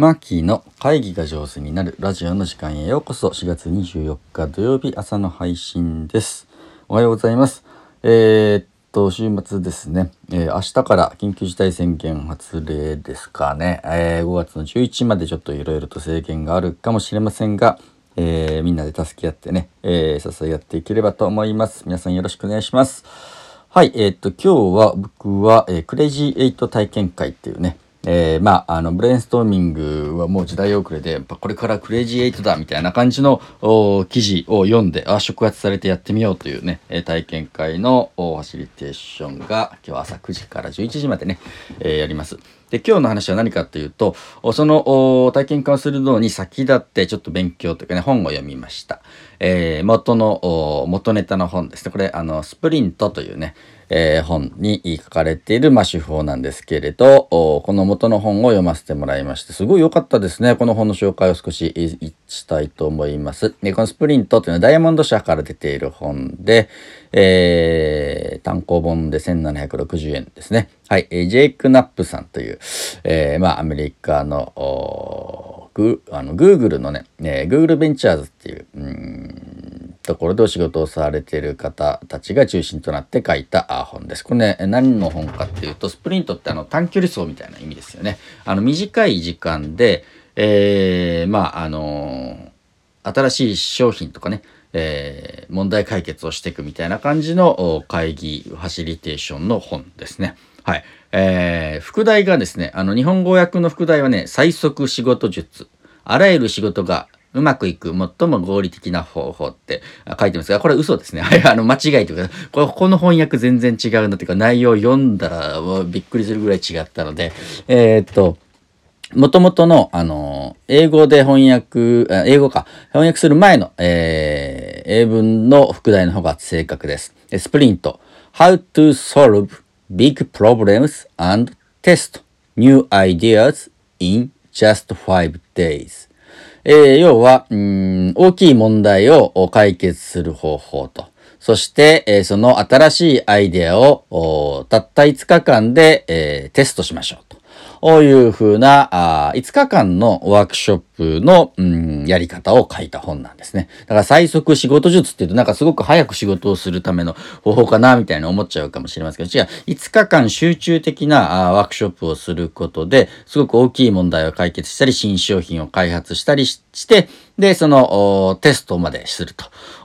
マーキーの会議が上手になるラジオの時間へようこそ。4月24日土曜日朝の配信です。おはようございます。えー、っと週末ですね、えー、明日から緊急事態宣言発令ですかね、えー、5月の11までちょっといろいろと制限があるかもしれませんがえ、みんなで助け合ってね、えー、支え合っていければと思います。皆さんよろしくお願いします。はい、え、っと、今日は僕は、え、クレイジーエイト体験会っていうね、えー、まあ、あの、ブレインストーミングはもう時代遅れで、これから Crazy Eight だみたいな感じの記事を読んで、あ、触発されてやってみようというね、体験会のファシリテーションが今日朝9時から11時までね、えー、やります。で、今日の話は何かというと、その体験会をするのに先立ってちょっと勉強というかね、本を読みました。えー、元の、元ネタの本ですね。これ、あの、スプリントというね、えー、本に書かれている、まあ、手法なんですけれど、この元の本を読ませてもらいまして、すごい良かったですね。この本の紹介を少ししたいと思います。でこのスプリントというのはダイヤモンド社から出ている本で、えー、単行本で1760円ですね。はい、えー、ジェイク・ナップさんという、えー、まあ、アメリカの、グあの Google のね、えー、Google ベンチャーズっていう、うんところでお仕事をされている方たちが中心となって書いた本です。これね、何の本かっていうと、スプリントってあの短距離走みたいな意味ですよね。あの短い時間で、えー、まあ、あのー、新しい商品とかね、えー、問題解決をしていくみたいな感じの会議、ファシリテーションの本ですね。はい。えー、副題がですね、あの、日本語訳の副題はね、最速仕事術。あらゆる仕事がうまくいく最も合理的な方法って書いてますが、これ嘘ですね。はい、あの、間違いというか、これ、この翻訳全然違うなっていうか、内容読んだらびっくりするぐらい違ったので、えー、っと、もともとの、あの、英語で翻訳、英語か、翻訳する前の、えー、英文の副題の方が正確です。スプリント。How to solve big problems and test new ideas in just five days. えー、要は、うん、大きい問題を解決する方法と、そして、えー、その新しいアイデアをたった5日間で、えー、テストしましょうと。こういうふうなあ5日間のワークショッププの、やり方を書いた本なんですね。だから最速仕事術っていうとなんかすごく早く仕事をするための方法かなみたいな思っちゃうかもしれませんけど、違う、5日間集中的なあワークショップをすることですごく大きい問題を解決したり、新商品を開発したりして、で、そのテストまでする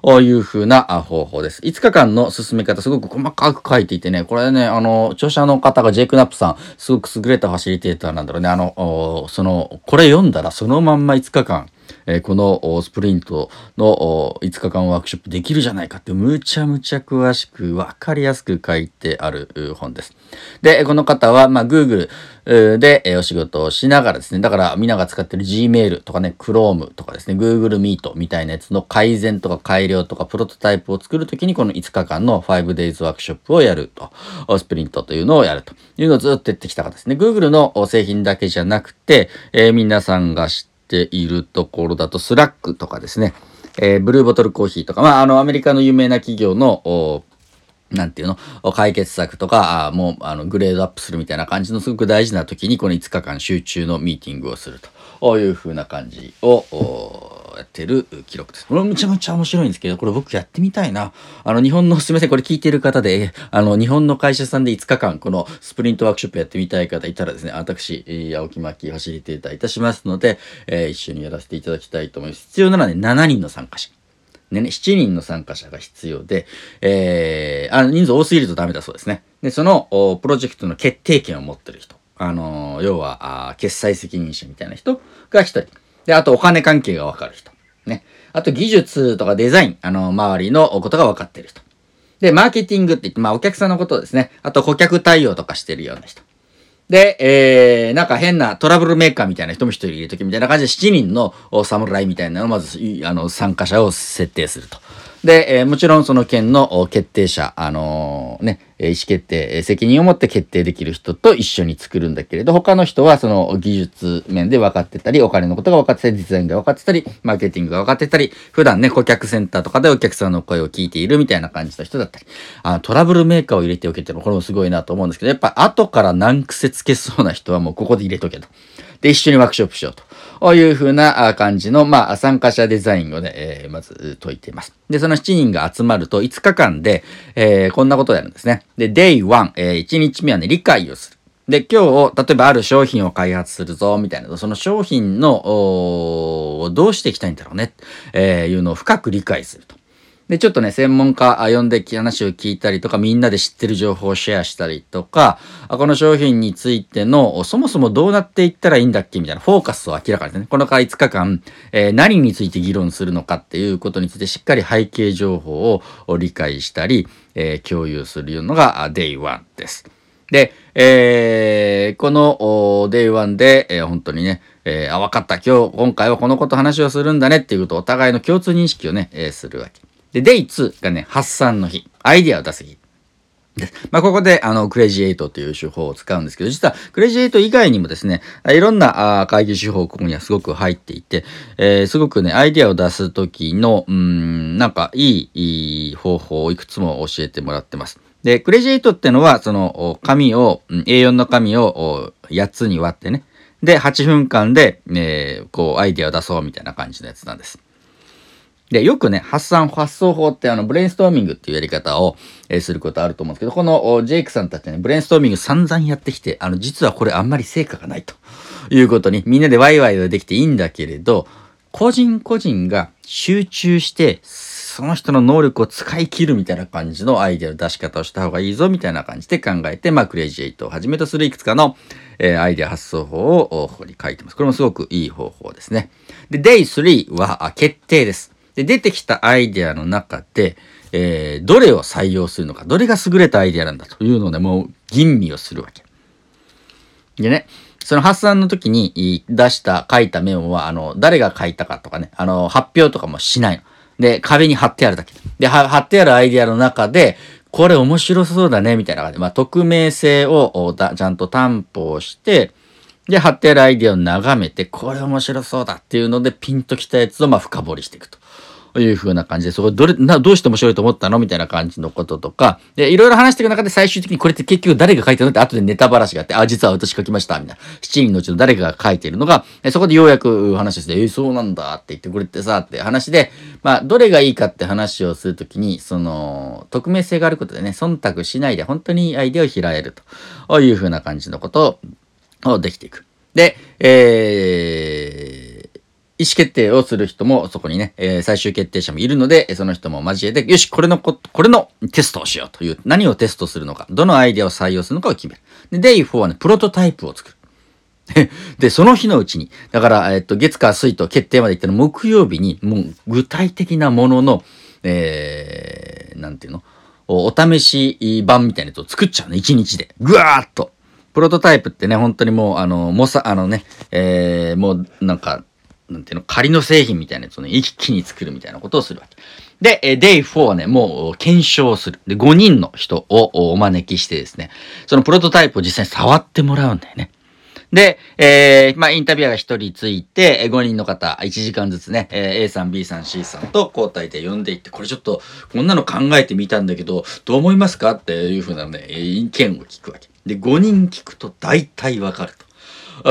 というふうな方法です。5日間の進め方すごく細かく書いていてね、これね、あの、著者の方がジェイク・ナップさん、すごく優れたファシリテーターなんだろうね。あの、その、これ読んだらそのまんまま5日間、えー、このスプリントの5日間ワークショップできるじゃないかってむちゃむちゃ詳しくわかりやすく書いてある本です。で、この方は、まあ、Google でお仕事をしながらですね、だからみんなが使ってる Gmail とかね、Chrome とかですね、Google Meet みたいなやつの改善とか改良とかプロトタイプを作るときにこの5日間の 5 days ワークショップをやると、スプリントというのをやるというのをずっとやってきた方ですね。Google の製品だけじゃなくて、えー、皆さんが知ってているところだと、 Slack とかですね、えー、ブルーボトルコーヒーとか、まあ、あの、アメリカの有名な企業の、なんていうの？解決策とか、もう、あの、グレードアップするみたいな感じのすごく大事な時に、この5日間集中のミーティングをすると。いうふうな感じを、やってる記録です。これめちゃめちゃ面白いんですけど、これ僕やってみたいな。あの、日本の、すみません、これ聞いてる方で、あの、日本の会社さんで5日間、このスプリントワークショップやってみたい方いたらですね、私、青木巻ファシリテーターいたしますので、えー、一緒にやらせていただきたいと思います。必要ならね、7人の参加者。ね、7人の参加者が必要で、えー、あの、人数多すぎるとダメだそうですね。で、その、プロジェクトの決定権を持ってる人。あの、要は、決済責任者みたいな人が1人。で、あとお金関係がわかる人。ね。あと技術とかデザイン、あの、周りのことが分かってる人。で、マーケティングって言って、まあお客さんのことですね。あと顧客対応とかしてるような人。で、えー、なんか変なトラブルメーカーみたいな人も一人いるときみたいな感じで7人の侍みたいなのをまず、あの、参加者を設定すると。で、えー、もちろんその件の決定者、あのー、ね、意思決定、責任を持って決定できる人と一緒に作るんだけれど、他の人はその技術面で分かってたり、お金のことが分かってたり、デザインが分かってたり、マーケティングが分かってたり、普段ね、顧客センターとかでお客さんの声を聞いているみたいな感じの人だったり、あトラブルメーカーを入れておけっていうのこれもすごいなと思うんですけど、やっぱ後から難癖つけそうな人はもうここで入れとけと。で、一緒にワークショップしようと。こういう風な感じの、まあ、参加者デザインをね、えー、まず解いています。で、その7人が集まると5日間で、えー、こんなことをやるんですね。で、Day1、えー、1日目はね、理解をする。で、今日、例えばある商品を開発するぞ、みたいな、その商品の、どうしていきたいんだろうね、えー、いうのを深く理解すると。で、ちょっとね、専門家呼んで話を聞いたりとか、みんなで知ってる情報をシェアしたりとか、この商品についての、そもそもどうなっていったらいいんだっけみたいなフォーカスを明らかにですね。この5日間、えー、何について議論するのかっていうことについてしっかり背景情報を理解したり、えー、共有するのが Day1 です。で、えー、この Day1 で、えー、本当にね、えー、あ、わかった。今日、今回はこのこと話をするんだねっていうことをお互いの共通認識をね、えー、するわけ。で、デイ2がね、発散の日。アイディアを出す日。でまあ、ここで、あの、 Crazy Eight という手法を使うんですけど、実は、 Crazy Eight 以外にもですね、いろんなあ会議手法、ここにはすごく入っていて、えー、すごくね、アイディアを出すときの、うん、なんか、いい、いい方法をいくつも教えてもらってます。で、 Crazy Eight ってのは、その、紙を、A4 の紙を8つに割ってね、で、8分間で、えー、こう、アイディアを出そうみたいな感じのやつなんです。で、よくね、発散、発想法ってあの、ブレインストーミングっていうやり方を、えー、することあると思うんですけど、このジェイクさんたちね、ブレインストーミング散々やってきて、あの、実はこれあんまり成果がないということに、みんなでワイワイはできていいんだけれど、個人個人が集中して、その人の能力を使い切るみたいな感じのアイデアの出し方をした方がいいぞみたいな感じで考えて、まあ、 Crazy Eight をはじめとするいくつかの、えー、アイデア発想法をここに書いてます。これもすごくいい方法ですね。で、Day3 は決定です。で、出てきたアイデアの中で、えー、どれを採用するのか、どれが優れたアイデアなんだというので、もう吟味をするわけ。でね、その発散の時に出した、書いたメモは、あの、誰が書いたかとかね、あの、発表とかもしないの。で、壁に貼ってあるだけ。で、貼ってあるアイデアの中で、これ面白そうだね、みたいな感じで、まあ、匿名性をちゃんと担保して、で、貼ってあるアイデアを眺めて、これ面白そうだっていうので、ピンときたやつを、まあ、深掘りしていくと。いう風な感じで、そこどれ、な、どうして面白いと思ったの？みたいな感じのこととか、で、いろいろ話していく中で最終的にこれって結局誰が書いてるの？って後でネタばらしがあって、あ、実は私書きました、みたいな。7人のうちの誰かが書いているのが、そこでようやく話して、えー、そうなんだって言ってくれてさ、って話で、まあ、どれがいいかって話をするときに、その、匿名性があることでね、忖度しないで本当にアイデアを開えると。いう風な感じのことをできていく。で、えー、意思決定をする人もそこにね、えー、最終決定者もいるので、その人も交えて、よし、これのこ、これのテストをしようという、何をテストするのか、どのアイデアを採用するのかを決める。で、デイ4はね、プロトタイプを作る。で、その日のうちに、だから、えっと、月火水と決定まで行ったの木曜日に、もう具体的なものの、えー、なんていうの？お試し版みたいなやつを作っちゃうの、一日で。ぐわーっと。プロトタイプってね、本当にもう、あの、もさ、あのね、えー、もう、なんか、なんていうの、仮の製品みたいなやつをね、一気に作るみたいなことをするわけ。で、え、デイ4はね、もう検証する。で、5人の人をお招きしてですね、そのプロトタイプを実際に触ってもらうんだよね。で、えー、まあ、インタビュアーが1人ついて、5人の方、1時間ずつね、えー、A さん、B さん、C さんと交代で呼んでいって、これちょっと、こんなの考えてみたんだけど、どう思いますか？っていうふうなね、意見を聞くわけ。で、5人聞くと大体わかると。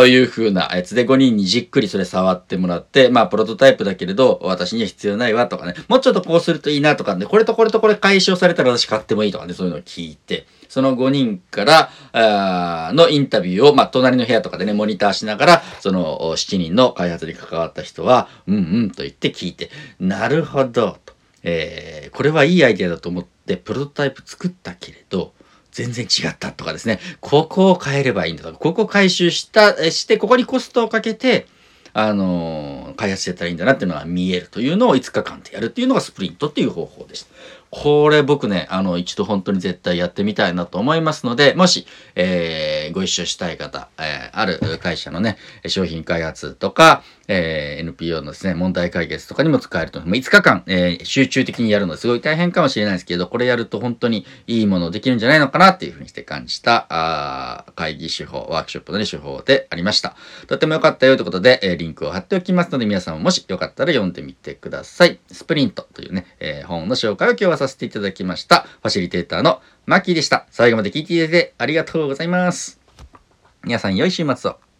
いう風なやつで5人にじっくりそれ触ってもらって、まあプロトタイプだけれど私には必要ないわとかね、もうちょっとこうするといいなとかね、これとこれとこれ解消されたら私買ってもいいとかね、そういうのを聞いて、その5人からあのインタビューを、まあ隣の部屋とかでね、モニターしながら、その7人の開発に関わった人は、うんうんと言って聞いて、なるほど、と。えー、これはいいアイデアだと思ってプロトタイプ作ったけれど、全然違ったとかですね、ここを変えればいいんだとか、ここを回収した、して、ここにコストをかけて、あのー、開発してたらいいんだなっていうのが見えるというのを5日間でやるっていうのがスプリントっていう方法でした。これ僕ね、あの、一度本当に絶対やってみたいなと思いますので、もし、えー、ご一緒したい方、えー、ある会社のね、商品開発とか、えー、NPO のですね、問題解決とかにも使えると。5日間、えー、集中的にやるのすごい大変かもしれないですけど、これやると本当にいいものできるんじゃないのかなっていうふうにして感じた、あ会議手法、ワークショップの、ね、手法でありました。とっても良かったよということで、えー、リンクを貼っておきますので、皆さんももしよかったら読んでみてください。スプリントというね、えー、本の紹介を今日はさせていただきました。ファシリテーターのマッキーでした。最後まで聞いていただいてありがとうございます。皆さん良い週末を。